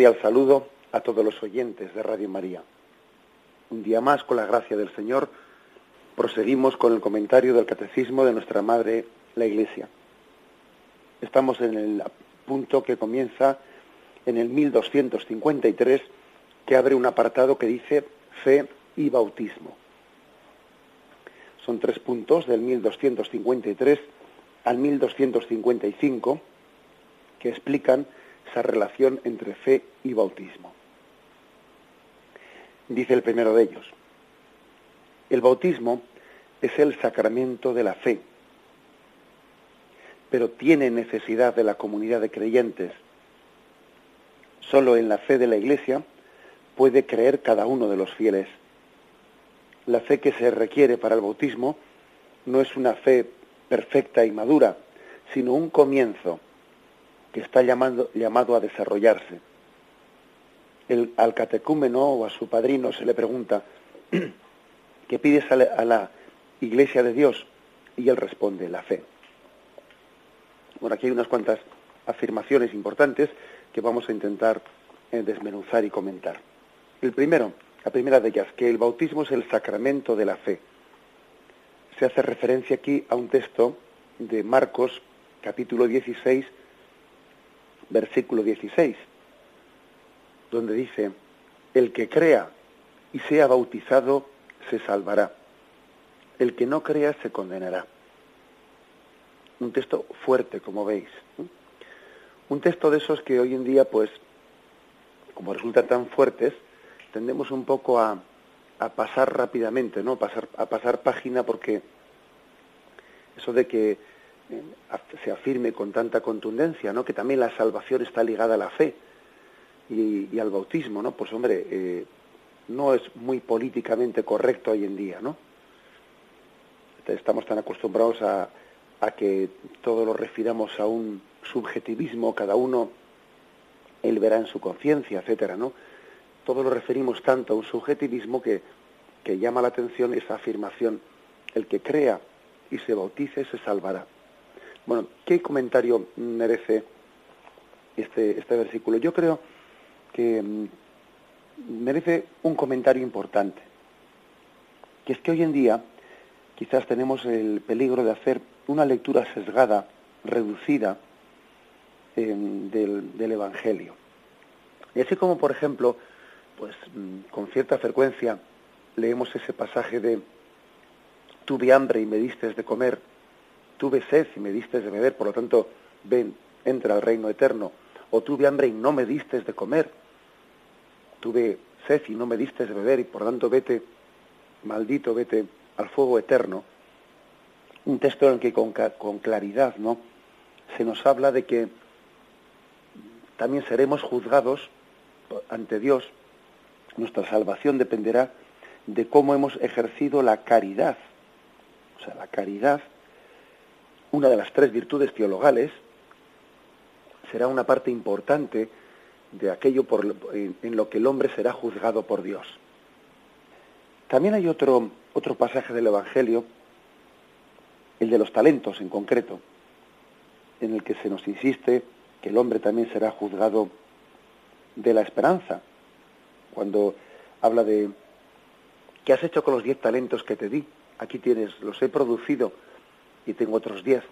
Cordial saludo a todos los oyentes de Radio María. Un día más, con la gracia del Señor, proseguimos con el comentario del Catecismo de nuestra Madre, la Iglesia. Estamos en el punto que comienza en el 1253, que abre un apartado que dice fe y bautismo. Son tres puntos del 1253 al 1255 que explican esa relación entre fe y bautismo. Dice el primero de ellos, el bautismo es el sacramento de la fe, pero tiene necesidad de la comunidad de creyentes. Solo en la fe de la Iglesia puede creer cada uno de los fieles. La fe que se requiere para el bautismo no es una fe perfecta y madura, sino un comienzo que está llamando, llamado a desarrollarse. El, al catecúmeno o a su padrino se le pregunta, ¿qué pides a la, iglesia de Dios? Y él responde, la fe. Bueno, aquí hay unas cuantas afirmaciones importantes que vamos a intentar eh, desmenuzar y comentar. El primero, la primera de ellas, que el bautismo es el sacramento de la fe. Se hace referencia aquí a un texto de Marcos, capítulo 16, versículo 16, donde dice, el que crea y sea bautizado se salvará, el que no crea se condenará. Un texto fuerte, como veis. Un texto de esos que hoy en día, pues, como resultan tan fuertes, tendemos un poco a, pasar rápidamente, ¿no? Pasar, a pasar página porque eso de que se afirme con tanta contundencia, ¿no? Que también la salvación está ligada a la fe y, al bautismo, ¿no? Pues hombre, eh, no es muy políticamente correcto hoy en día, ¿no? Estamos tan acostumbrados a, a que todo lo refiramos a un subjetivismo, cada uno él verá en su conciencia, etcétera, ¿no? Todo lo referimos tanto a un subjetivismo que, que llama la atención esa afirmación, el que crea y se bautice se salvará. Bueno, ¿qué comentario merece este, este versículo? Yo creo que mm, merece un comentario importante, que es que hoy en día quizás tenemos el peligro de hacer una lectura sesgada, reducida em, del, del, Evangelio. Y así como, por ejemplo, pues mm, con cierta frecuencia leemos ese pasaje de tuve hambre y me diste de comer, tuve sed y me diste de beber, por lo tanto, ven, entra al reino eterno. O tuve hambre y no me diste de comer. Tuve sed y no me diste de beber, y por lo tanto, vete, maldito, vete al fuego eterno. Un texto en el que con, con claridad, ¿no? Se nos habla de que también seremos juzgados ante Dios. Nuestra salvación dependerá de cómo hemos ejercido la caridad. O sea, la caridad una de las tres virtudes teologales, será una parte importante de aquello por, en, lo que el hombre será juzgado por Dios. También hay otro, otro pasaje del Evangelio, el de los talentos en concreto, en el que se nos insiste que el hombre también será juzgado de la esperanza, cuando habla de ¿qué has hecho con los diez talentos que te di? Aquí tienes, los he producido y tengo otros diez.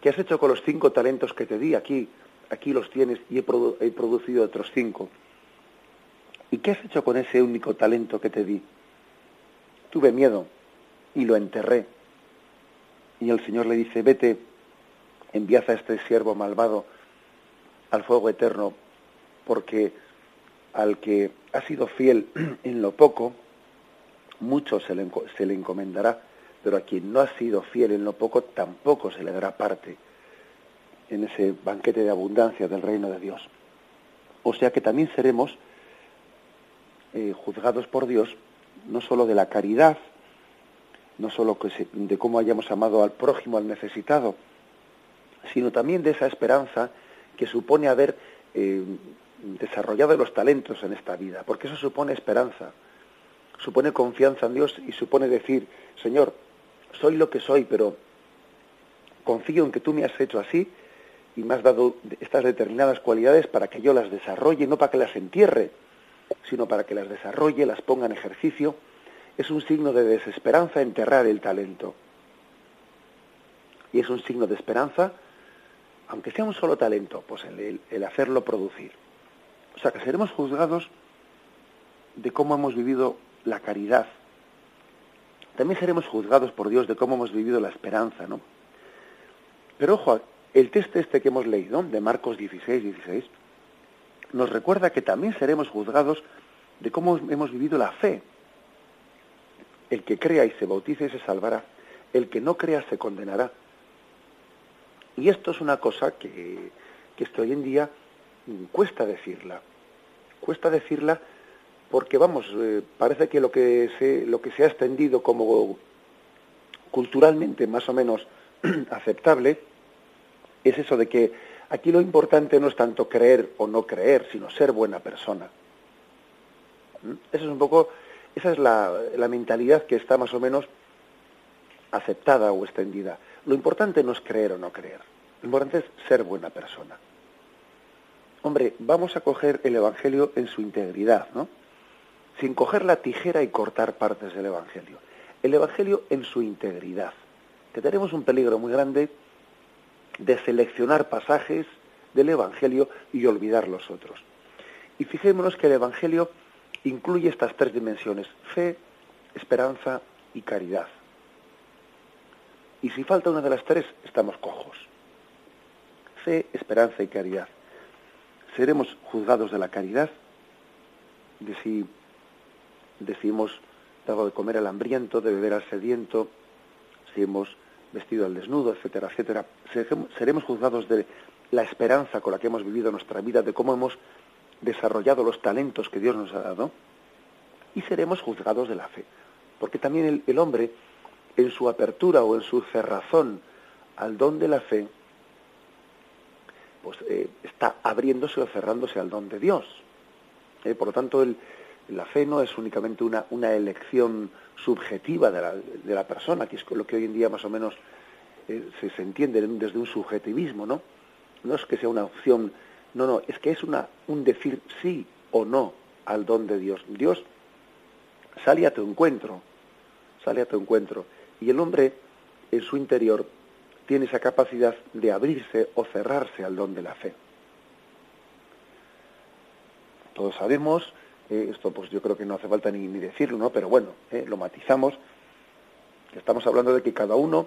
¿Qué has hecho con los cinco talentos que te di? Aquí, aquí los tienes y he, producido otros cinco. ¿Y qué has hecho con ese único talento que te di? Tuve miedo y lo enterré. Y el Señor le dice, vete, enviad a este siervo malvado al fuego eterno, porque al que ha sido fiel en lo poco, mucho se le encomendará, pero a quien no ha sido fiel en lo poco, tampoco se le dará parte en ese banquete de abundancia del reino de Dios. O sea que también seremos eh, juzgados por Dios no sólo de la caridad, no sólo de cómo hayamos amado al prójimo, al necesitado, sino también de esa esperanza que supone haber eh, desarrollado los talentos en esta vida, porque eso supone esperanza, supone confianza en Dios y supone decir, Señor, soy lo que soy, pero confío en que tú me has hecho así y me has dado estas determinadas cualidades para que yo las desarrolle, no para que las entierre, sino para que las desarrolle, las ponga en ejercicio. Es un signo de desesperanza enterrar el talento. Y es un signo de esperanza, aunque sea un solo talento, pues el, el hacerlo producir. O sea que seremos juzgados de cómo hemos vivido la caridad. También seremos juzgados por Dios de cómo hemos vivido la esperanza, ¿no? Pero ojo, el texto este que hemos leído, de Marcos 16, 16, nos recuerda que también seremos juzgados de cómo hemos vivido la fe. El que crea y se bautice se salvará, el que no crea se condenará. Y esto es una cosa que, que, hoy en día cuesta decirla. Cuesta decirla porque, vamos, eh, parece que lo que, se, lo que se ha extendido como culturalmente más o menos aceptable es eso de que aquí lo importante no es tanto creer o no creer, sino ser buena persona. ¿Mm? Eso es un poco, esa es la, la mentalidad que está más o menos aceptada o extendida. Lo importante no es creer o no creer, lo importante es ser buena persona. Hombre, vamos a coger el Evangelio en su integridad, ¿no? Sin coger la tijera y cortar partes del Evangelio. El Evangelio en su integridad. Que tenemos un peligro muy grande de seleccionar pasajes del Evangelio y olvidar los otros. Y fijémonos que el Evangelio incluye estas tres dimensiones, fe, esperanza y caridad. Y si falta una de las tres, estamos cojos. Fe, esperanza y caridad. Seremos juzgados de la caridad, de si, de hemos dado de comer al hambriento, de beber al sediento, si hemos vestido al desnudo, etcétera, etcétera. Seremos juzgados de la esperanza con la que hemos vivido nuestra vida, de cómo hemos desarrollado los talentos que Dios nos ha dado, y seremos juzgados de la fe. Porque también el, hombre, en su apertura o en su cerrazón al don de la fe, pues eh, está abriéndose o cerrándose al don de Dios. Eh, por lo tanto, el, la fe no es únicamente una, elección subjetiva de la, de la, persona, que es lo que hoy en día más o menos eh, se, se, entiende desde un subjetivismo, ¿no? No es que sea una opción, no, no, es que es una, un decir sí o no al don de Dios. Dios sale a tu encuentro, sale a tu encuentro. Y el hombre, en su interior, tiene esa capacidad de abrirse o cerrarse al don de la fe. Todos sabemos eh, esto pues yo creo que no hace falta ni, ni decirlo, ¿no? Pero bueno, eh, lo matizamos. Estamos hablando de que cada uno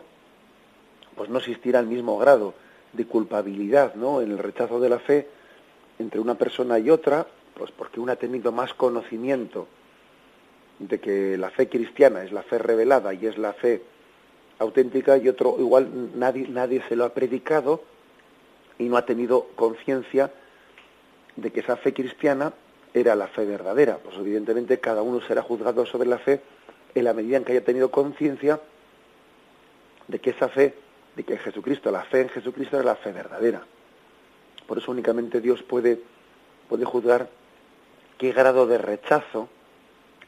pues no existirá el mismo grado de culpabilidad, ¿no? En el rechazo de la fe entre una persona y otra, pues porque una ha tenido más conocimiento de que la fe cristiana es la fe revelada y es la fe auténtica y otro igual nadie nadie se lo ha predicado y no ha tenido conciencia de que esa fe cristiana era la fe verdadera. Pues evidentemente cada uno será juzgado sobre la fe en la medida en que haya tenido conciencia de que esa fe, de que Jesucristo, la fe en Jesucristo era la fe verdadera. Por eso únicamente Dios puede, puede juzgar qué grado de rechazo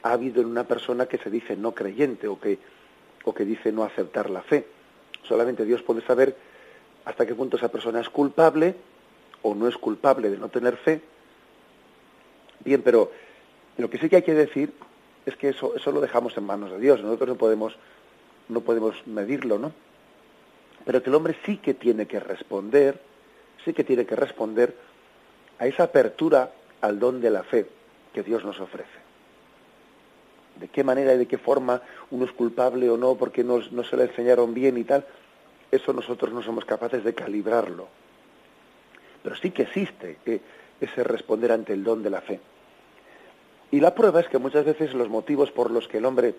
ha habido en una persona que se dice no creyente o que, o que dice no aceptar la fe. Solamente Dios puede saber hasta qué punto esa persona es culpable o no es culpable de no tener fe Bien, pero lo que sí que hay que decir es que eso, eso lo dejamos en manos de Dios. Nosotros no podemos, no podemos medirlo, ¿no? Pero que el hombre sí que tiene que responder, sí que tiene que responder a esa apertura al don de la fe que Dios nos ofrece. De qué manera y de qué forma uno es culpable o no porque no, no se le enseñaron bien y tal, eso nosotros no somos capaces de calibrarlo. Pero sí que existe ese responder ante el don de la fe. Y la prueba es que muchas veces los motivos por los que el hombre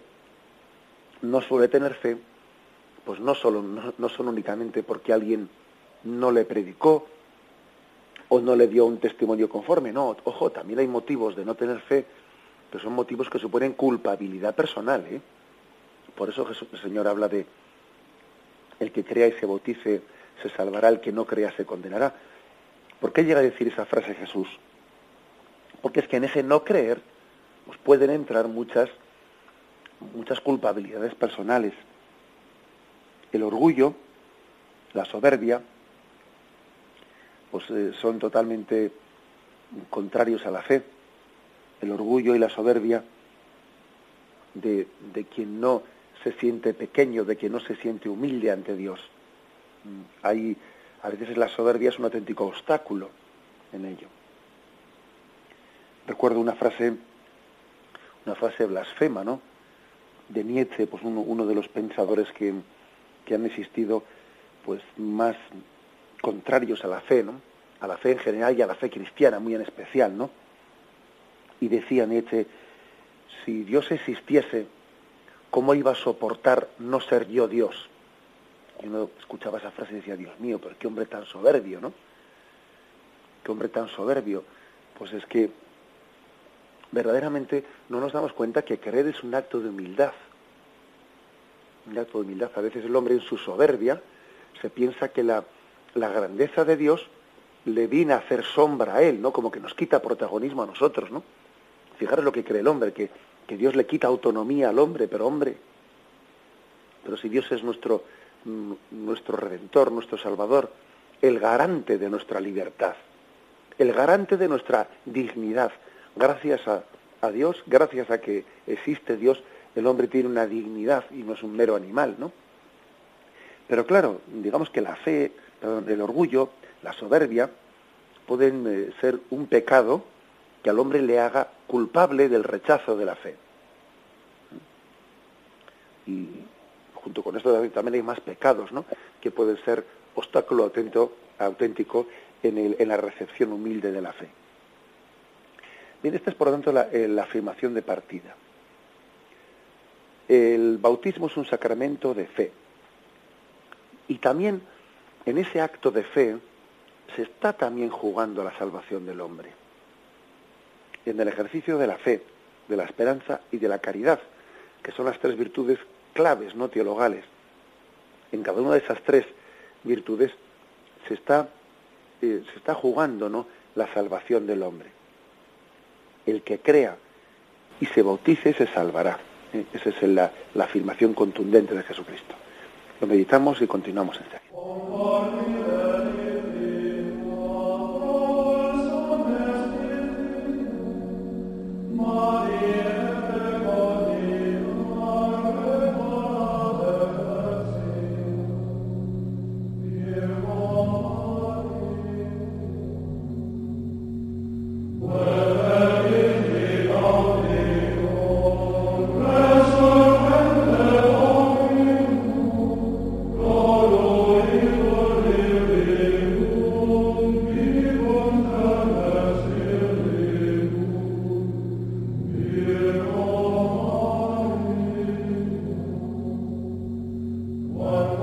no suele tener fe, pues no, solo, no, son únicamente porque alguien no le predicó o no le dio un testimonio conforme, no, ojo, también hay motivos de no tener fe que son motivos que suponen culpabilidad personal. ¿eh? Por eso Jesús, el Señor habla de el que crea y se bautice se salvará, el que no crea se condenará. ¿Por qué llega a decir esa frase Jesús? Porque es que en ese no creer pues pueden entrar muchas, muchas culpabilidades personales. El orgullo, la soberbia, pues eh, son totalmente contrarios a la fe. El orgullo y la soberbia de, de quien no se siente pequeño, de quien no se siente humilde ante Dios. Mm, hay, a veces la soberbia es un auténtico obstáculo en ello. Recuerdo una frase una frase blasfema, ¿no? De Nietzsche, pues uno, de los pensadores que, han existido, pues más contrarios a la fe, ¿no? A la fe en general y a la fe cristiana muy en especial, ¿no? Y decía Nietzsche, si Dios existiese, ¿cómo iba a soportar no ser yo Dios? Y uno escuchaba esa frase y decía, Dios mío, pero qué hombre tan soberbio, ¿no? Qué hombre tan soberbio. Pues es que verdaderamente no nos damos cuenta que creer es un acto de humildad. Un acto de humildad. A veces el hombre en su soberbia se piensa que la, la grandeza de Dios le viene a hacer sombra a él, ¿no? Como que nos quita protagonismo a nosotros, ¿no? Fijaros lo que cree el hombre, que, que Dios le quita autonomía al hombre, pero hombre, pero si Dios es nuestro, mm, nuestro redentor, nuestro salvador, el garante de nuestra libertad, el garante de nuestra dignidad, gracias a, Dios, gracias a que existe Dios, el hombre tiene una dignidad y no es un mero animal, ¿no? Pero claro, digamos que la fe, el orgullo, la soberbia, pueden eh, ser un pecado que al hombre le haga culpable del rechazo de la fe. Y junto con esto también hay más pecados, ¿no? Que pueden ser obstáculo auténtico en, el, en la recepción humilde de la fe. Bien, esta es por lo tanto la, eh, la afirmación de partida. El bautismo es un sacramento de fe. Y también en ese acto de fe se está también jugando la salvación del hombre. En el ejercicio de la fe, de la esperanza y de la caridad, que son las tres virtudes claves, no teologales. En cada una de esas tres virtudes se está, eh, se está jugando ¿no? la salvación del hombre el que crea y se bautice se salvará. ¿Eh? Esa es la, afirmación contundente de Jesucristo. Lo meditamos y continuamos en de One.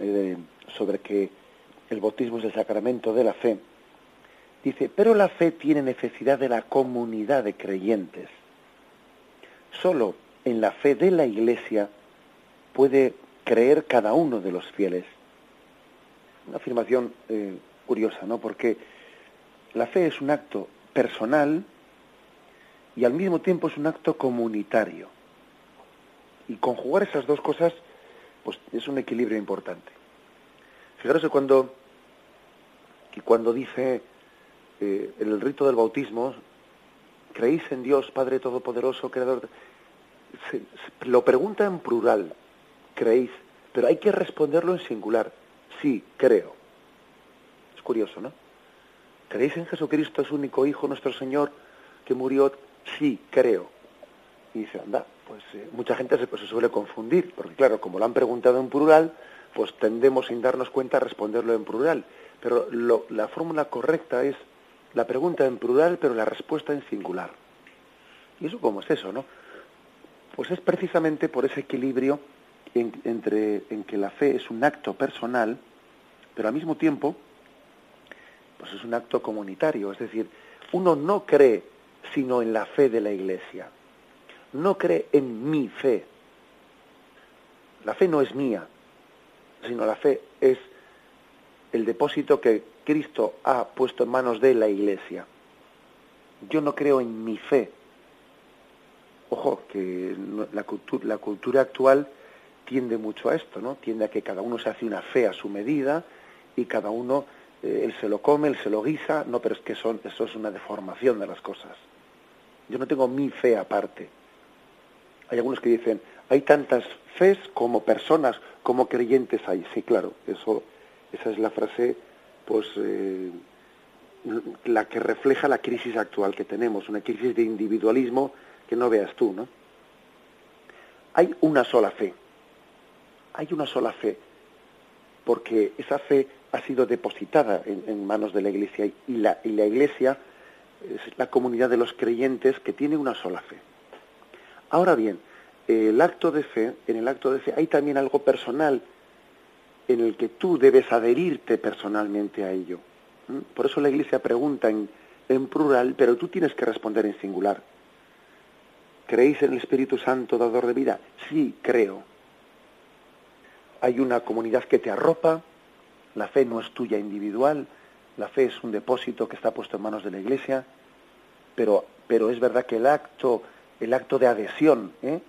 Eh, sobre que el bautismo es el sacramento de la fe, dice, pero la fe tiene necesidad de la comunidad de creyentes. Solo en la fe de la Iglesia puede creer cada uno de los fieles. Una afirmación eh, curiosa, ¿no? Porque la fe es un acto personal y al mismo tiempo es un acto comunitario. Y conjugar esas dos cosas, pues es un equilibrio importante. Fijaros cuando, que cuando dice eh, el rito del bautismo, creéis en Dios, Padre Todopoderoso, Creador, lo pregunta en plural, creéis, pero hay que responderlo en singular, sí, creo. Es curioso, ¿no? ¿Creéis en Jesucristo, su único Hijo, nuestro Señor, que murió? Sí, creo. Y dice, anda, pues eh, mucha gente se, pues, se suele confundir, porque claro, como lo han preguntado en plural, pues tendemos sin darnos cuenta a responderlo en plural. Pero la fórmula correcta es la pregunta en plural, pero la respuesta en singular. ¿Y eso cómo es eso, no? Pues es precisamente por ese equilibrio entre en que la fe es un acto personal, pero al mismo tiempo, pues es un acto comunitario. Es decir, uno no cree sino en la fe de la Iglesia. No cree en mi fe. La fe no es mía, sino la fe es el depósito que Cristo ha puesto en manos de la Iglesia. Yo no creo en mi fe. Ojo, que la cultura, actual tiende mucho a esto, ¿no? Tiende a que cada uno se hace una fe a su medida y cada uno, eh, él se lo come, él se lo guisa, no, pero es que son, eso es una deformación de las cosas. Yo no tengo mi fe aparte. Hay algunos que dicen, hay tantas fes como personas, como creyentes hay. Sí, claro, eso, esa es la frase pues eh, la que refleja la crisis actual que tenemos, una crisis de individualismo que no veas tú, ¿no? Hay una sola fe, hay una sola fe, porque esa fe ha sido depositada en, manos de la Iglesia y la, y la Iglesia es la comunidad de los creyentes que tiene una sola fe. Ahora bien, el acto de fe, en el acto de fe hay también algo personal en el que tú debes adherirte personalmente a ello. Por eso la Iglesia pregunta en, en plural, pero tú tienes que responder en singular. ¿Creéis en el Espíritu Santo, dador de vida? Sí, creo. Hay una comunidad que te arropa, la fe no es tuya individual, la fe es un depósito que está puesto en manos de la Iglesia, pero, pero es verdad que el acto, el acto de adhesión ¿eh?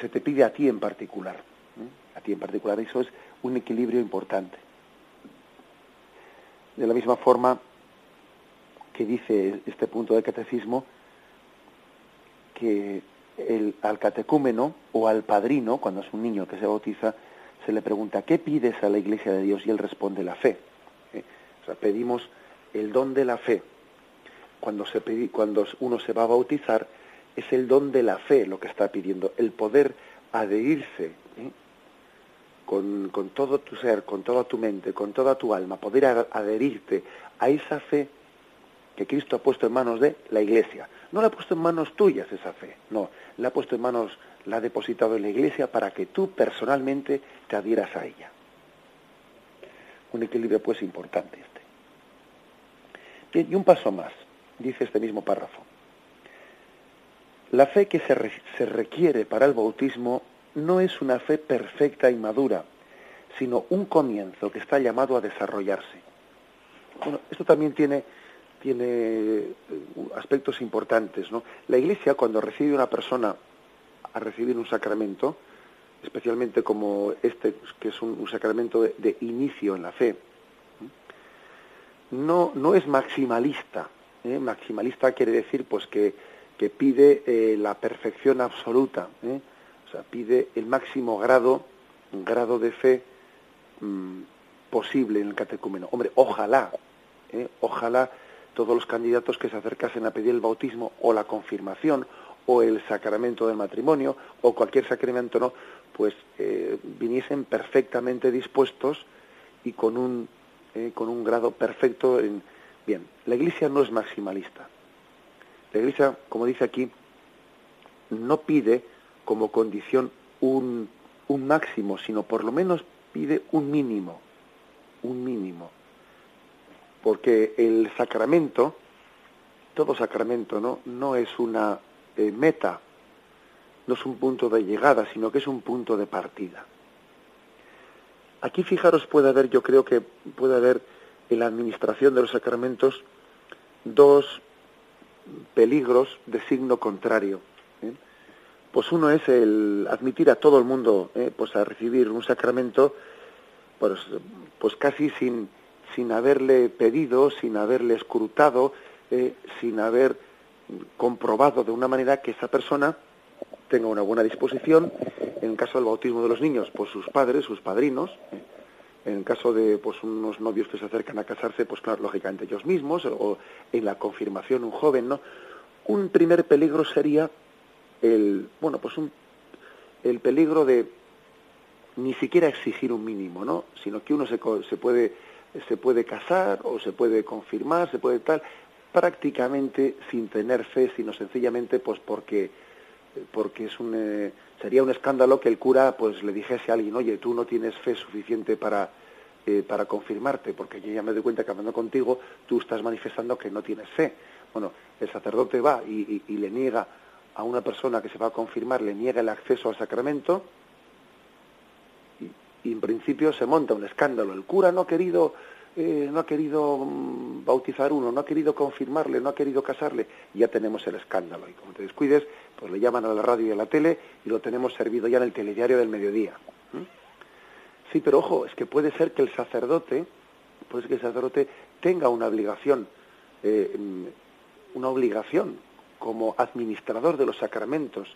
se te pide a ti en particular. A ti en particular, eso es un equilibrio importante. De la misma forma que dice este punto del catecismo, que el, al catecúmeno o al padrino, cuando es un niño que se bautiza, se le pregunta, ¿qué pides a la Iglesia de Dios? Y él responde, la fe. ¿Eh? O sea, pedimos el don de la fe. Cuando, se cuando uno se va a bautizar, es el don de la fe lo que está pidiendo, el poder adherirse ¿eh? con, con, todo tu ser, con toda tu mente, con toda tu alma, poder adherirte a esa fe que Cristo ha puesto en manos de la Iglesia. No la ha puesto en manos tuyas esa fe, no, la ha puesto en manos, la ha depositado en la Iglesia para que tú personalmente te adhieras a ella. Un equilibrio pues importante este. Bien, y un paso más, dice este mismo párrafo. La fe que se, se requiere para el bautismo no es una fe perfecta y madura, sino un comienzo que está llamado a desarrollarse. Bueno, esto también tiene, tiene eh, aspectos importantes. ¿no? La Iglesia, cuando recibe una persona a recibir un sacramento, especialmente como este, que es un, sacramento de, inicio en la fe, no, no es maximalista. ¿eh? Maximalista quiere decir pues que, que pide eh, la perfección absoluta. ¿eh? O sea, pide el máximo grado, grado de fe mm, posible en el catecúmeno. Hombre, ojalá, ¿eh? ojalá todos los candidatos que se acercasen a pedir el bautismo o la confirmación o el sacramento del matrimonio o cualquier sacramento no, pues eh, viniesen perfectamente dispuestos y con un con un grado perfecto en bien. La Iglesia no es maximalista. La Iglesia, como dice aquí, no pide como condición un, un máximo, sino por lo menos pide un mínimo, un mínimo, porque el sacramento, todo sacramento, ¿no? No es una eh, meta, no es un punto de llegada, sino que es un punto de partida. Aquí, fijaros, puede haber, yo creo que puede haber en la administración de los sacramentos dos peligros de signo contrario. ¿eh? Pues uno es el admitir a todo el mundo ¿eh? pues a recibir un sacramento pues, pues casi sin, sin haberle pedido, sin haberle escrutado, ¿eh? sin haber comprobado de una manera que esa persona tenga una buena disposición. En el caso del bautismo de los niños, pues sus padres, sus padrinos. En el caso de pues unos novios que se acercan a casarse, pues claro, lógicamente ellos mismos, o en la confirmación un joven, ¿no? Un primer peligro sería el, bueno, pues un, el peligro de ni siquiera exigir un mínimo, ¿no? Sino que uno se, se puede se puede casar o se puede confirmar, se puede tal, prácticamente sin tener fe, sino sencillamente pues porque porque es un eh, sería un escándalo que el cura pues le dijese a alguien, oye, tú no tienes fe suficiente para, eh, para confirmarte, porque yo ya me doy cuenta que hablando contigo tú estás manifestando que no tienes fe. Bueno, el sacerdote va y, le niega a una persona que se va a confirmar, le niega el acceso al sacramento y, en principio se monta un escándalo. El cura no ha querido eh, no ha querido mm, bautizar uno, no ha querido confirmarle, no ha querido casarle, ya tenemos el escándalo. Y como te descuides, pues le llaman a la radio y a la tele y lo tenemos servido ya en el telediario del mediodía. Sí, pero ojo, es que puede ser que el sacerdote, puede ser que el sacerdote tenga una obligación, eh, mm, una obligación como administrador de los sacramentos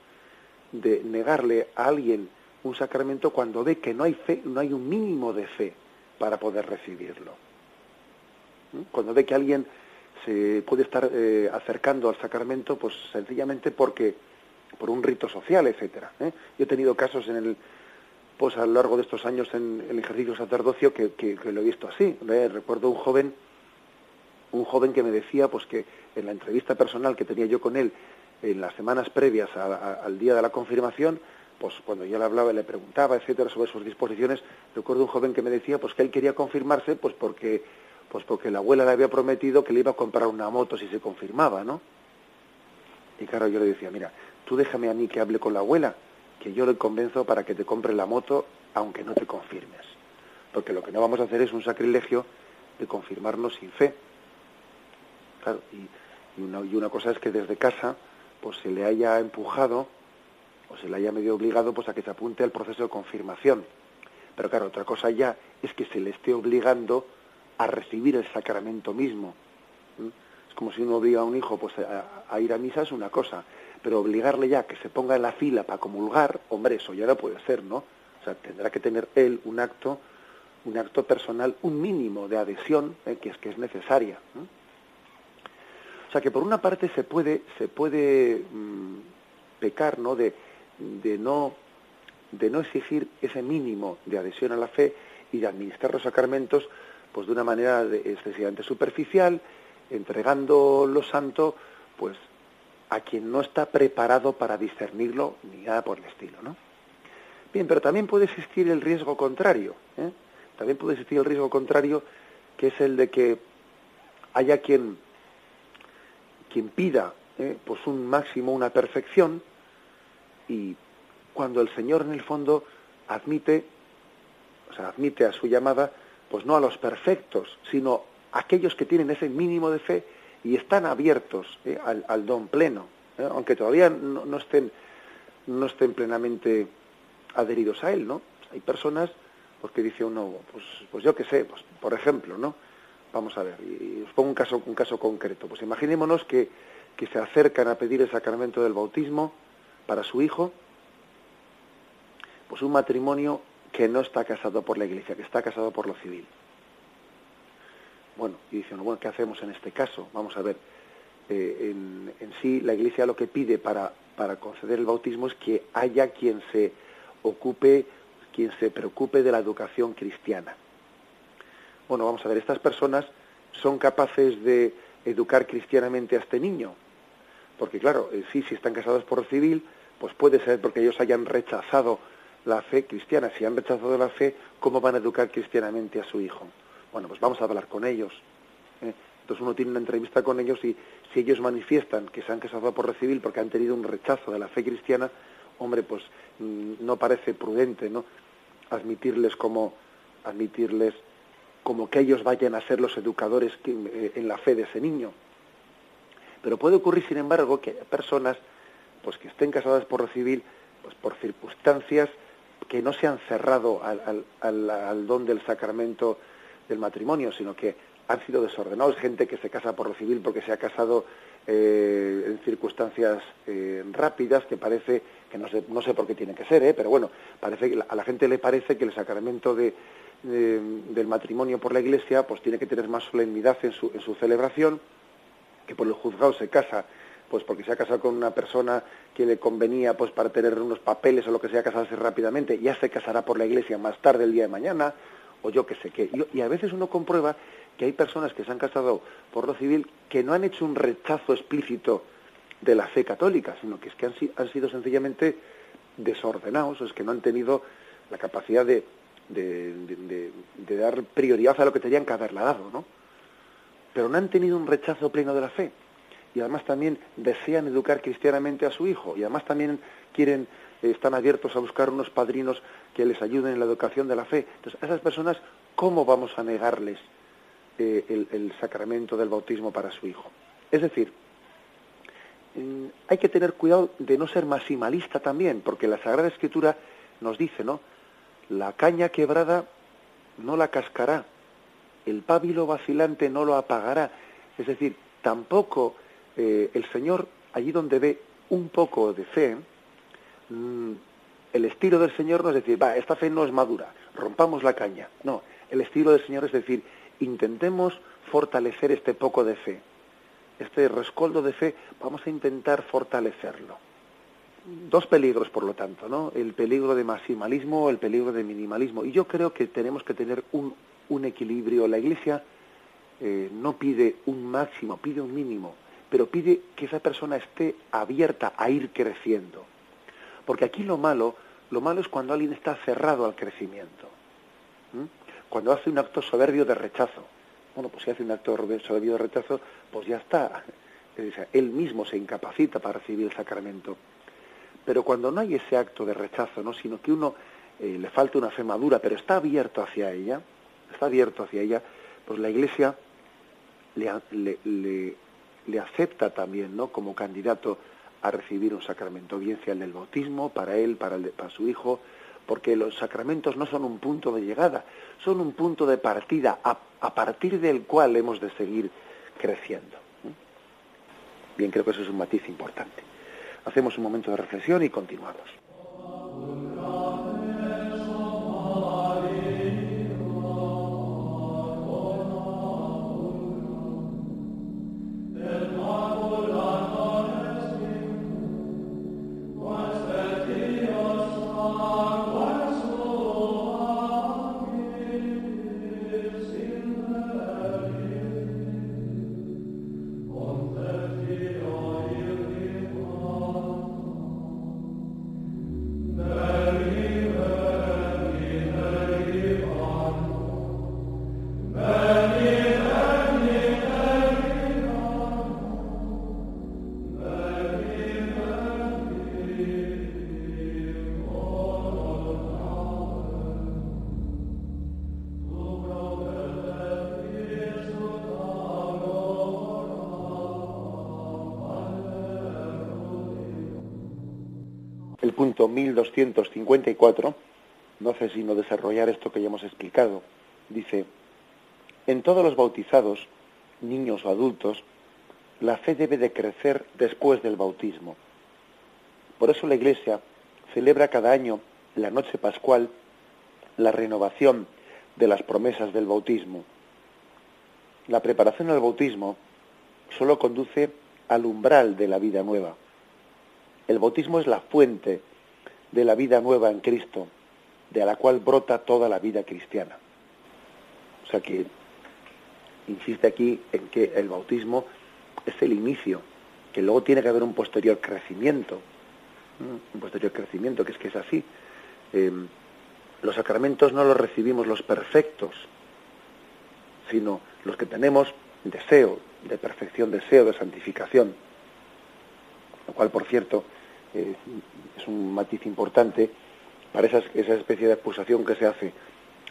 de negarle a alguien un sacramento cuando ve que no hay fe, no hay un mínimo de fe para poder recibirlo. Cuando ve que alguien se puede estar eh, acercando al sacramento, pues sencillamente porque por un rito social, etcétera. ¿eh? Yo he tenido casos en el pues a lo largo de estos años en el ejercicio sacerdocio que, que, lo he visto así. Recuerdo un joven un joven que me decía pues que en la entrevista personal que tenía yo con él en las semanas previas al día de la confirmación, pues cuando yo le hablaba y le preguntaba, etcétera, sobre sus disposiciones, recuerdo un joven que me decía pues que él quería confirmarse pues porque pues porque la abuela le había prometido que le iba a comprar una moto si se confirmaba, ¿no? Y claro, yo le decía, mira, tú déjame a mí que hable con la abuela, que yo le convenzo para que te compre la moto aunque no te confirmes. Porque lo que no vamos a hacer es un sacrilegio de confirmarnos sin fe. Claro, y, una, y una cosa es que desde casa pues se le haya empujado o se le haya medio obligado pues a que se apunte al proceso de confirmación. Pero claro, otra cosa ya es que se le esté obligando a recibir el sacramento mismo. Es como si uno obliga a un hijo pues a, ir a misa es una cosa, pero obligarle ya que se ponga en la fila para comulgar, hombre, eso ya no puede ser, ¿no? O sea, tendrá que tener él un acto, un acto personal, un mínimo de adhesión ¿eh? que es que es necesaria. O sea que por una parte se puede, se puede mm, pecar, ¿no? De, de no de no exigir ese mínimo de adhesión a la fe y de administrar los sacramentos pues de una manera excesivamente superficial, entregando lo santo pues a quien no está preparado para discernirlo ni nada por el estilo, ¿no? Bien, pero también puede existir el riesgo contrario, ¿eh? también puede existir el riesgo contrario, que es el de que haya quien quien pida ¿eh? pues un máximo, una perfección, y cuando el Señor en el fondo admite, o sea, admite a su llamada, pues no a los perfectos, sino a aquellos que tienen ese mínimo de fe y están abiertos ¿eh? al, don pleno, ¿eh? aunque todavía no, estén no estén plenamente adheridos a él, ¿no? Hay personas, porque dice uno, pues, pues yo qué sé, pues por ejemplo, ¿no? Vamos a ver, y os pongo un caso, un caso concreto. Pues imaginémonos que, que se acercan a pedir el sacramento del bautismo para su hijo, pues un matrimonio que no está casado por la iglesia, que está casado por lo civil. Bueno, y dicen, bueno, ¿qué hacemos en este caso? Vamos a ver, eh, en, en, sí la iglesia lo que pide para, para conceder el bautismo es que haya quien se ocupe, quien se preocupe de la educación cristiana. Bueno, vamos a ver, estas personas son capaces de educar cristianamente a este niño, porque claro, eh, sí, si están casados por civil, pues puede ser porque ellos hayan rechazado la fe cristiana. Si han rechazado la fe, ¿cómo van a educar cristianamente a su hijo? Bueno, pues vamos a hablar con ellos. ¿eh? Entonces uno tiene una entrevista con ellos y si ellos manifiestan que se han casado por recibir porque han tenido un rechazo de la fe cristiana, hombre, pues mm, no parece prudente, ¿no? Admitirles como admitirles como que ellos vayan a ser los educadores eh, en la fe de ese niño. Pero puede ocurrir, sin embargo, que personas pues que estén casadas por recibir, pues por circunstancias que no se han cerrado al, al, don del sacramento del matrimonio, sino que han sido desordenados. Gente que se casa por recibir porque se ha casado eh, en circunstancias eh, rápidas, que parece, que no sé, no sé por qué tiene que ser, ¿eh? pero bueno, parece que a la gente le parece que el sacramento de, del matrimonio por la Iglesia pues tiene que tener más solemnidad en su, en su celebración, que por el juzgado se casa pues porque se ha casado con una persona que le convenía pues para tener unos papeles o lo que sea casarse rápidamente, ya se casará por la iglesia más tarde el día de mañana, o yo qué sé qué. Y, a veces uno comprueba que hay personas que se han casado por lo civil que no han hecho un rechazo explícito de la fe católica, sino que es que han, han sido sencillamente desordenados, es que no han tenido la capacidad de, de, dar prioridad a lo que tenían que haberla dado, ¿no? Pero no han tenido un rechazo pleno de la fe y además también desean educar cristianamente a su hijo y además también quieren eh, están abiertos a buscar unos padrinos que les ayuden en la educación de la fe. Entonces, a esas personas, ¿cómo vamos a negarles eh, el, sacramento del bautismo para su hijo? Es decir, mm, hay que tener cuidado de no ser maximalista también, porque la Sagrada Escritura nos dice, ¿no? La caña quebrada no la cascará, el pábilo vacilante no lo apagará. Es decir, tampoco eh, el Señor, allí donde ve un poco de fe, mm, el estilo del Señor no es decir, va, esta fe no es madura, rompamos la caña. No, el estilo del Señor es decir, intentemos fortalecer este poco de fe. Este rescoldo de fe, vamos a intentar fortalecerlo. Dos peligros, por lo tanto, ¿no? El peligro de maximalismo, el peligro de minimalismo. Y yo creo que tenemos que tener un, un equilibrio. La Iglesia eh, no pide un máximo, pide un mínimo pero pide que esa persona esté abierta a ir creciendo. Porque aquí lo malo, lo malo es cuando alguien está cerrado al crecimiento. Cuando hace un acto soberbio de rechazo. Bueno, pues si hace un acto soberbio de rechazo, pues ya está. él mismo se incapacita para recibir el sacramento. Pero cuando no hay ese acto de rechazo, ¿no? sino que uno eh, le falta una fe madura, pero está abierto hacia ella, está abierto hacia ella, pues la Iglesia le, acepta también ¿no? como candidato a recibir un sacramento, bien sea el del bautismo, para él, para, el para su hijo, porque los sacramentos no son un punto de llegada, son un punto de partida, a, a partir del cual hemos de seguir creciendo. Bien, creo que eso es un matiz importante. Hacemos un momento de reflexión y continuamos. 1254 no hace sino desarrollar esto que ya hemos explicado. Dice, en todos los bautizados, niños o adultos, la fe debe de crecer después del bautismo. Por eso la Iglesia celebra cada año, la noche pascual, la renovación de las promesas del bautismo. La preparación al bautismo solo conduce al umbral de la vida nueva. El bautismo es la fuente de la vida nueva en Cristo, de la cual brota toda la vida cristiana. O sea que insiste aquí en que el bautismo es el inicio, que luego tiene que haber un posterior crecimiento, un posterior crecimiento, que es que es así. em, los sacramentos no los recibimos los perfectos, sino los que tenemos deseo de perfección, deseo de santificación, lo cual, por cierto, es un matiz importante para esa especie de acusación que se hace.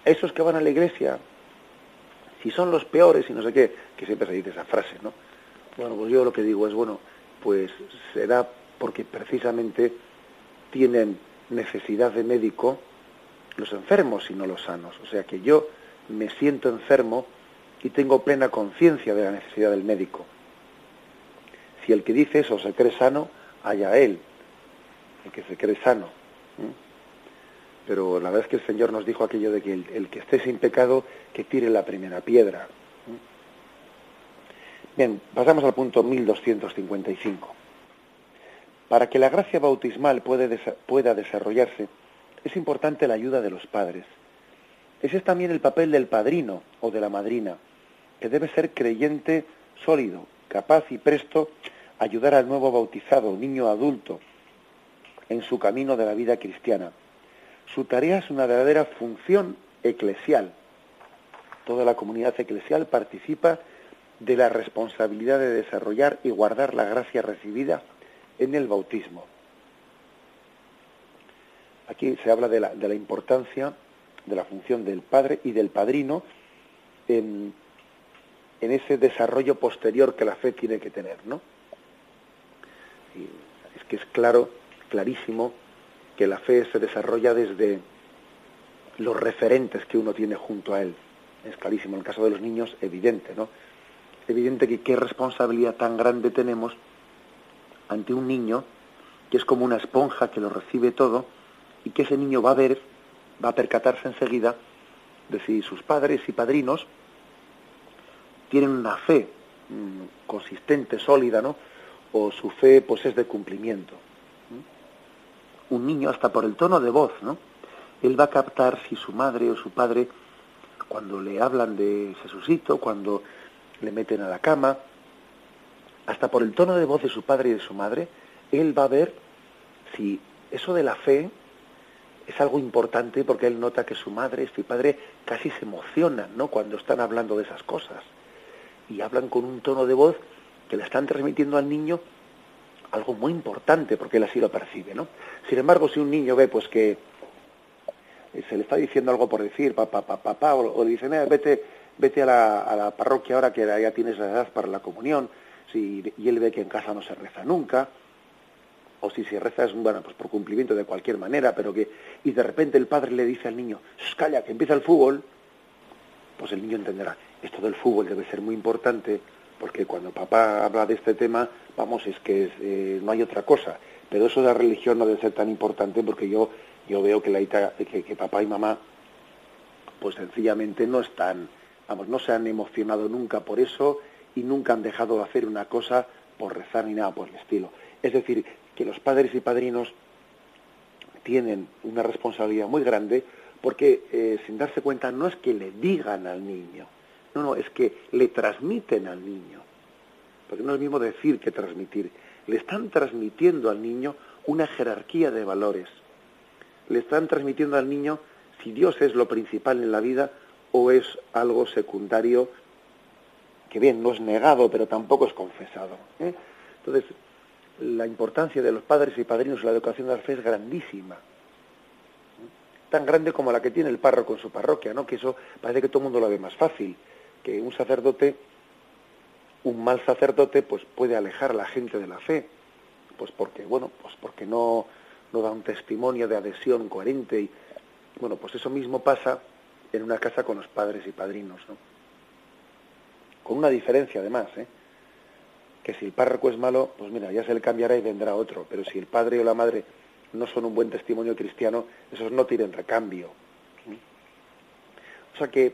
Esos que van a la iglesia, si son los peores y no sé qué, que siempre se dice esa frase, ¿no? Bueno, pues yo lo que digo es, bueno, pues será porque precisamente tienen necesidad de médico los enfermos y no los sanos. O sea que yo me siento enfermo y tengo plena conciencia de la necesidad del médico. Si el que dice eso se cree sano, haya él, el que se cree sano. Pero la verdad es que el Señor nos dijo aquello de que el, que esté sin pecado, que tire la primera piedra. Bien, pasamos al punto 1255. Para que la gracia bautismal pueda desarrollarse, es importante la ayuda de los padres. Ese es también el papel del padrino o de la madrina que debe ser creyente sólido, capaz y presto a ayudar al nuevo bautizado, niño adulto, en su camino de la vida cristiana. Su tarea es una verdadera función eclesial. Toda la comunidad eclesial participa de la responsabilidad de desarrollar y guardar la gracia recibida en el bautismo. Aquí se habla de la, de la importancia de la función del padre y del padrino en, ese desarrollo posterior que la fe tiene que tener, ¿no? es que es claro, clarísimo, que la fe se desarrolla desde los referentes que uno tiene junto a él. Es clarísimo, en el caso de los niños, evidente, ¿no? Evidente que qué responsabilidad tan grande tenemos ante un niño que es como una esponja que lo recibe todo y que ese niño va a ver, va a percatarse enseguida de si sus padres y padrinos tienen una fe mm, consistente, sólida, ¿no? O su fe pues es de cumplimiento. Un niño hasta por el tono de voz, ¿no? Él va a captar si su madre o su padre, cuando le hablan de Jesucito, cuando le meten a la cama, hasta por el tono de voz de su padre y de su madre, él va a ver si eso de la fe es algo importante porque él nota que su madre su padre casi se emocionan, ¿no? Cuando están hablando de esas cosas y hablan con un tono de voz que le están transmitiendo al niño algo muy importante porque él así lo percibe, ¿no? Sin embargo, si un niño ve pues que se le está diciendo algo por decir, papá, papá, papá, o, le dicen, eh, vete, vete a la, a la, parroquia ahora que ya tienes la edad para la comunión, si, y él ve que en casa no se reza nunca, o si se reza es bueno, pues por cumplimiento de cualquier manera, pero que, y de repente el padre le dice al niño, calla, que empieza el fútbol, pues el niño entenderá, esto del fútbol debe ser muy importante, porque cuando papá habla de este tema, vamos, es que eh, no hay otra cosa. Pero eso de la religión no debe ser tan importante porque yo, yo veo que, la que, que papá y mamá, pues sencillamente no están, vamos, no se han emocionado nunca por eso y nunca han dejado de hacer una cosa por rezar ni nada por el estilo. Es decir, que los padres y padrinos tienen una responsabilidad muy grande porque eh, sin darse cuenta no es que le digan al niño, no, no, es que le transmiten al niño. Porque no es mismo decir que transmitir. Le están transmitiendo al niño una jerarquía de valores. Le están transmitiendo al niño si Dios es lo principal en la vida o es algo secundario que bien, no es negado, pero tampoco es confesado. ¿eh? Entonces, la importancia de los padres y padrinos en la educación de la fe es grandísima tan grande como la que tiene el párroco en su parroquia, ¿no? Que eso parece que todo el mundo lo ve más fácil, que un sacerdote, un mal sacerdote, pues puede alejar a la gente de la fe, pues porque, bueno, pues porque no, no da un testimonio de adhesión coherente y, bueno, pues eso mismo pasa en una casa con los padres y padrinos, ¿no? Con una diferencia además, ¿eh? que si el párroco es malo, pues mira, ya se le cambiará y vendrá otro, pero si el padre o la madre no son un buen testimonio cristiano, esos no tienen recambio. O sea que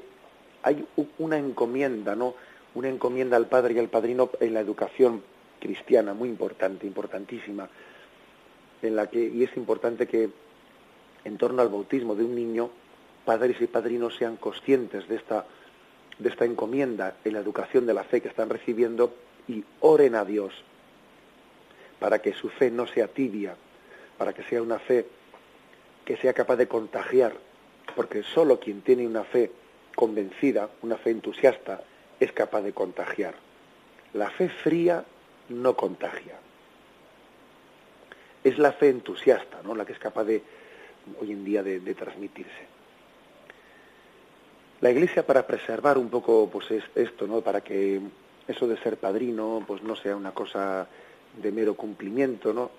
hay una encomienda, ¿no? Una encomienda al padre y al padrino en la educación cristiana muy importante, importantísima, en la que y es importante que en torno al bautismo de un niño, padres y padrinos sean conscientes de esta de esta encomienda en la educación de la fe que están recibiendo y oren a Dios para que su fe no sea tibia, para que sea una fe que sea capaz de contagiar, porque solo quien tiene una fe convencida, una fe entusiasta, es capaz de contagiar. La fe fría no contagia. Es la fe entusiasta, ¿no? La que es capaz de, hoy en día, de, transmitirse. La Iglesia, para preservar un poco, pues es esto, ¿no? Para que eso de ser padrino, pues no sea una cosa de mero cumplimiento, ¿no?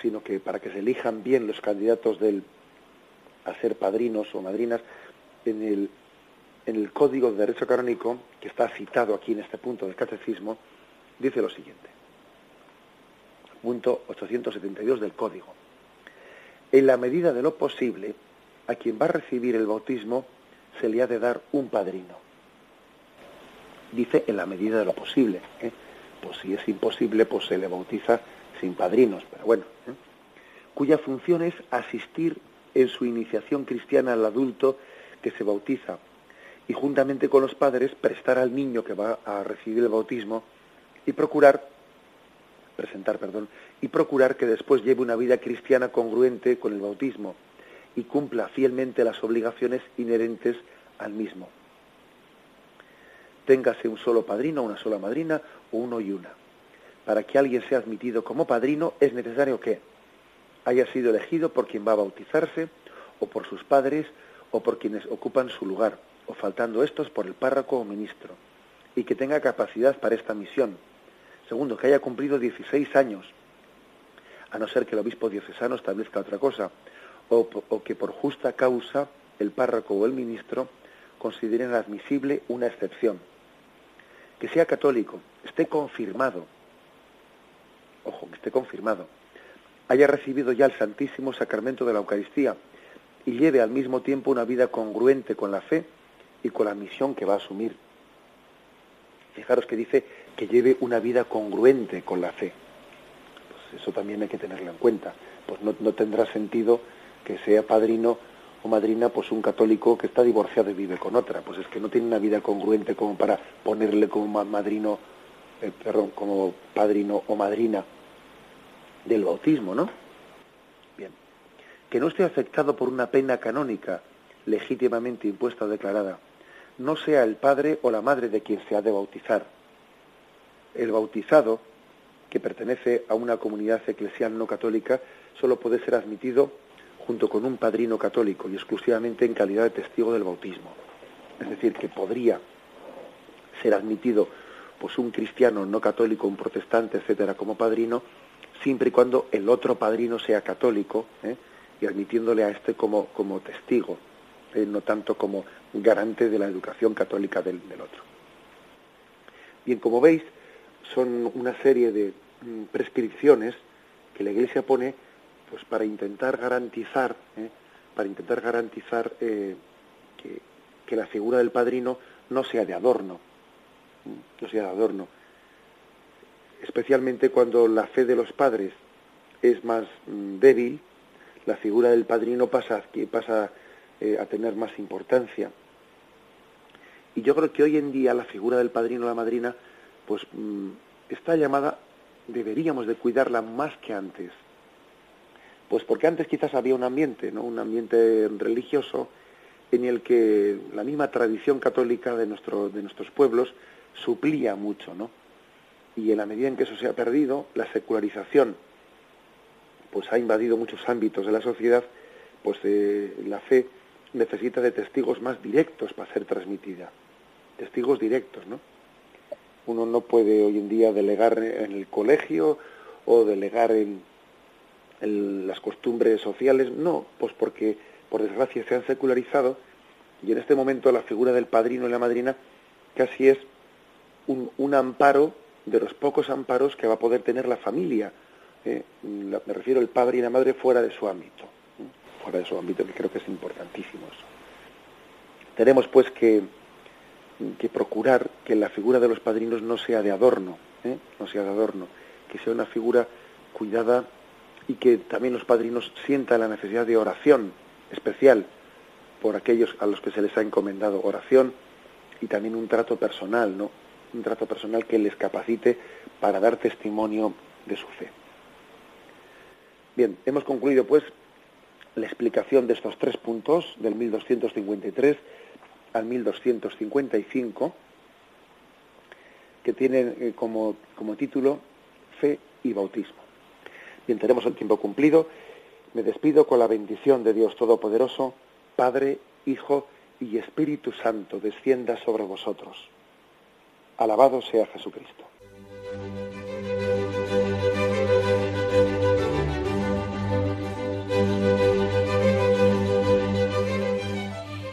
Sino que para que se elijan bien los candidatos del, a ser padrinos o madrinas, en el, en el Código de Derecho Canónico, que está citado aquí en este punto del Catecismo, dice lo siguiente. Punto 872 del Código. En la medida de lo posible, a quien va a recibir el bautismo se le ha de dar un padrino. Dice en la medida de lo posible. ¿eh? Pues si es imposible, pues se le bautiza sin padrinos, pero bueno. ¿eh? Cuya función es asistir en su iniciación cristiana al adulto que se bautiza y juntamente con los padres prestar al niño que va a recibir el bautismo y procurar presentar, perdón, y procurar que después lleve una vida cristiana congruente con el bautismo y cumpla fielmente las obligaciones inherentes al mismo. Téngase un solo padrino, una sola madrina o uno y una. Para que alguien sea admitido como padrino es necesario que haya sido elegido por quien va a bautizarse o por sus padres o por quienes ocupan su lugar, o faltando estos por el párroco o ministro, y que tenga capacidad para esta misión, Segundo, que haya cumplido 16 años, a no ser que el obispo diocesano establezca otra cosa, o, que por justa causa el párroco o el ministro consideren admisible una excepción. Que sea católico, esté confirmado, ojo, que esté confirmado, haya recibido ya el Santísimo Sacramento de la Eucaristía y lleve al mismo tiempo una vida congruente con la fe y con la misión que va a asumir. Fijaros que dice que lleve una vida congruente con la fe. Pues eso también hay que tenerlo en cuenta. Pues no, tendrá sentido que sea padrino o madrina pues un católico que está divorciado y vive con otra. Pues es que no tiene una vida congruente como para ponerle como madrino, eh, perdón, como padrino o madrina del bautismo, ¿no? Bien. Que no esté afectado por una pena canónica legítimamente impuesta o declarada. No sea el padre o la madre de quien se ha de bautizar el bautizado, que pertenece a una comunidad eclesial no católica, solo puede ser admitido junto con un padrino católico y exclusivamente en calidad de testigo del bautismo. Es decir, que podría ser admitido pues un cristiano no católico, un protestante, etcétera, como padrino, siempre y cuando el otro padrino sea católico, ¿eh? y admitiéndole a este como, como testigo, ¿eh? no tanto como garante de la educación católica del, otro. Bien, como veis, son una serie de mm, prescripciones que la Iglesia pone pues para intentar garantizar ¿eh? para intentar garantizar eh, que, que, la figura del padrino no sea de adorno no sea de adorno especialmente cuando la fe de los padres es más mm, débil la figura del padrino pasa pasa eh, a tener más importancia y yo creo que hoy en día la figura del padrino o la madrina pues mm, está llamada, deberíamos de cuidarla más que antes. Pues porque antes quizás había un ambiente, ¿no? Un ambiente religioso en el que la misma tradición católica de, nuestro, de nuestros pueblos suplía mucho, ¿no? Y en la medida en que eso se ha perdido, la secularización pues ha invadido muchos ámbitos de la sociedad, pues eh, la fe necesita de testigos más directos para ser transmitida. Testigos directos, ¿no? Uno no puede hoy en día delegar en el colegio o delegar en, las costumbres sociales, no, pues porque por desgracia se han secularizado y en este momento la figura del padrino y la madrina casi es un, amparo de los pocos amparos que va a poder tener la familia. ¿eh? me refiero al padre y la madre fuera de su ámbito. Fuera de su ámbito, que creo que es importantísimo. Tenemos pues que que procurar que la figura de los padrinos no sea de adorno, ¿eh? no sea de adorno, que sea una figura cuidada y que también los padrinos sientan la necesidad de oración especial por aquellos a los que se les ha encomendado oración y también un trato personal, ¿no? Un trato personal que les capacite para dar testimonio de su fe. Bien, hemos concluido pues la explicación de estos tres puntos, del 1253 al 1255, que tienen eh, como, como título Fe y Bautismo. Bien, tenemos el tiempo cumplido. Me despido con la bendición de Dios Todopoderoso, Padre, Hijo y Espíritu Santo, descienda sobre vosotros. Alabado sea Jesucristo.